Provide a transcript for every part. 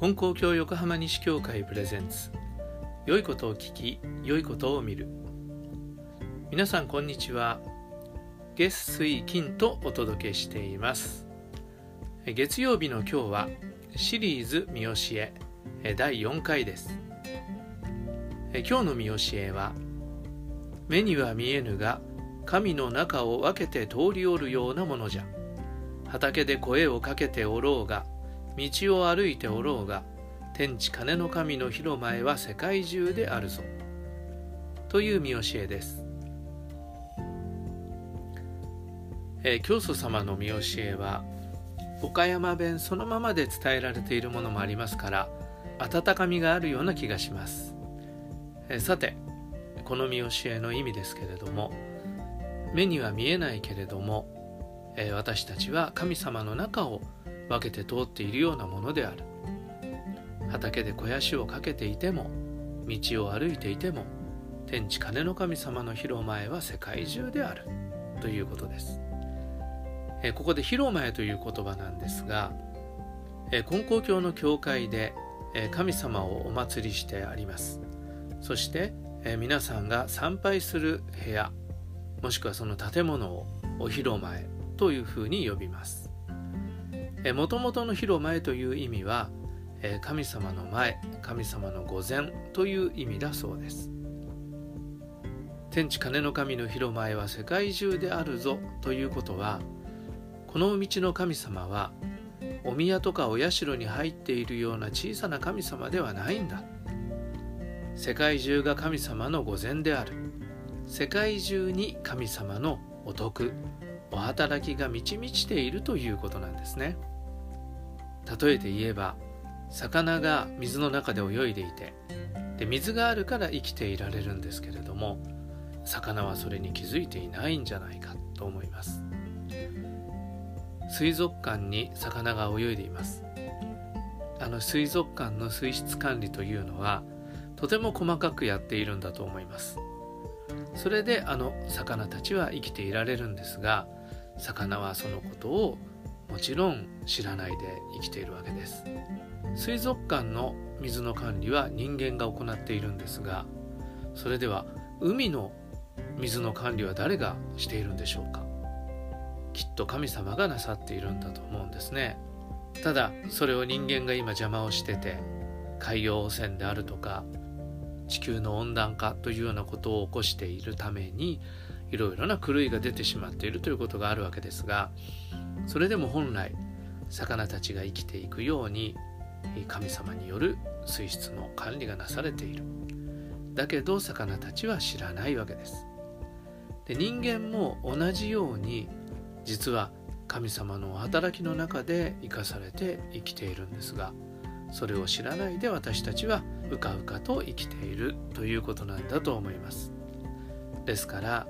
金光教横浜西教会プレゼンツ。良いことを聞き良いことを見る。皆さんこんにちは。月水金とお届けしています。月曜日の今日はシリーズ見教え第4回です。今日の見教えは目には見えぬが神の中を分けて通りおるようなものじゃ。畑で声をかけておろうが道を歩いておろうが天地金の神の広前は世界中であるぞ。という見教えです、えー、教祖様の見教えは岡山弁そのままで伝えられているものもありますから温かみがあるような気がします、え、さてこの見教えの意味ですけれども目には見えないけれども、え、私たちは神様の中を分けて通っているようなものである。畑で肥やしをかけていても道を歩いていても天地金の神様の広前は世界中である。ということです。えここで広前という言葉なんですがえ金光教の教会でえ神様をお祭りしてあります。そしてえ皆さんが参拝する部屋もしくはその建物をお広前というふうに呼びます。もともとの広前という意味は神様の前神様の御前という意味だそうです。天地金の神の広前は世界中であるぞということはこの道の神様はお宮とかお社に入っているような小さな神様ではないんだ。世界中が神様の御前である。世界中に神様のお得お働きが満ち満ちているということなんですね。例えて言えば魚が水の中で泳いでいてで水があるから生きていられるんですけれども魚はそれに気づいていないんじゃないかと思います。水族館に魚が泳いでいます。あの水族館の水質管理というのはとても細かくやっているんだと思います。それであの魚たちは生きていられるんですが魚はそのことをもちろん知らないで生きているわけです。水族館の水の管理は人間が行っているんですがそれでは海の水の管理は誰がしているんでしょうか？きっと神様がなさっているんだと思うんですね。ただそれを人間が今邪魔をしてて海洋汚染であるとか地球の温暖化というようなことを起こしているためにいろいろな狂いが出てしまっているということがあるわけですがそれでも本来魚たちが生きていくように神様による水質の管理がなされている。だけど魚たちは知らないわけです。で人間も同じように実は神様の働きの中で生かされて生きているんですがそれを知らないで私たちはうかうかと生きているということなんだと思います。ですから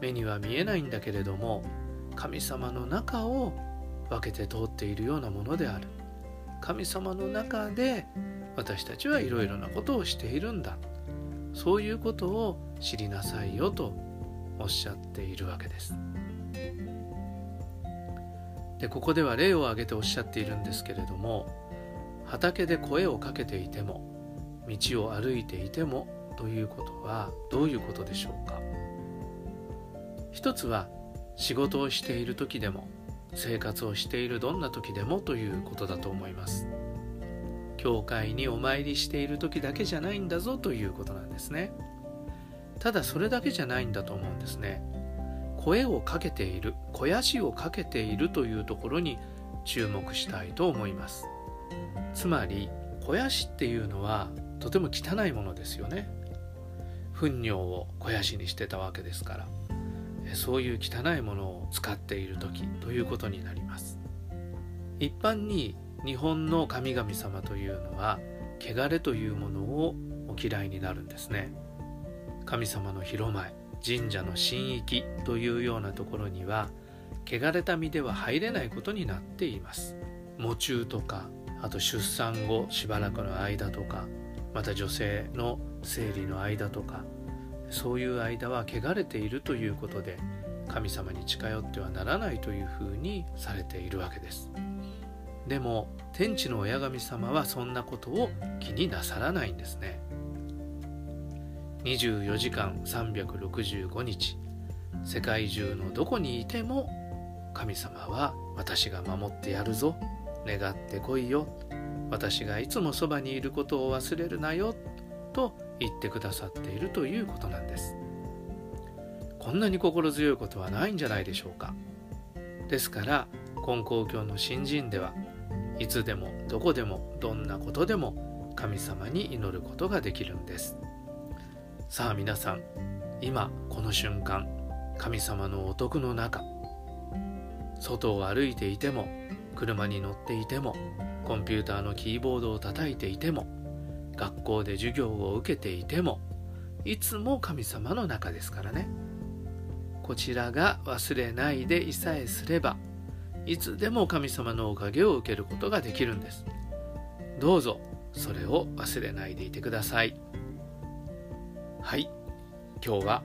目には見えないんだけれども神様の中を分けて通っているようなものである。神様の中で私たちはいろいろなことをしているんだ。そういうことを知りなさいよとおっしゃっているわけです。でここでは例を挙げておっしゃっているんですけれども畑で声をかけていても道を歩いていてもということはどういうことでしょうか？一つは仕事をしている時でも生活をしているどんな時でもということだと思います。教会にお参りしている時だけじゃないんだぞということなんですね。ただそれだけじゃないんだと思うんですね。声をかけている肥やしをかけているというところに注目したいと思います。つまり肥やしっていうのはとても汚いものですよね。糞尿を肥やしにしてたわけですから。そういう汚いものを使っている時ということになります。一般に日本の神々様というのは汚れというものをお嫌いになるんですね。神様の広前神社の神域というようなところには汚れた身では入れないことになっています。喪中とかあと出産後しばらくの間とかまた女性の生理の間とかそういう間は汚れているということで神様に近寄ってはならないというふうにされているわけです。でも天地の親神様はそんなことを気になさらないんですね。24時間365日世界中のどこにいても神様は私が守ってやるぞ願ってこいよ私がいつもそばにいることを忘れるなよと言ってくださっているということなんです。こんなに心強いことはないんじゃないでしょうか。ですから根高教の新人ではいつでもどこでもどんなことでも神様に祈ることができるんです。さあ皆さん今この瞬間神様のお徳の中外を歩いていても車に乗っていてもコンピューターのキーボードを叩いていても学校で授業を受けていてもいつも神様の中ですからね。こちらが忘れないでいさえすればいつでも神様のおかげを受けることができるんです。どうぞそれを忘れないでいてください。はい。今日は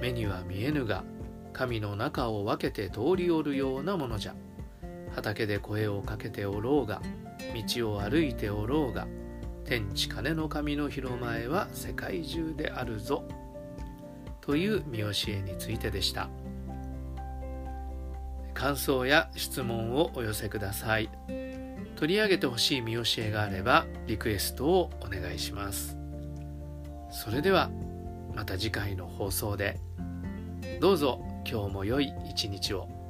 目には見えぬが神の中を分けて通りおるようなものじゃ。畑で声をかけておろうが道を歩いておろうが天地金の神の広前は世界中であるぞ。という見教えについてでした。感想や質問をお寄せください。取り上げてほしい見教えがあればリクエストをお願いします。それではまた次回の放送で。どうぞ今日も良い一日を。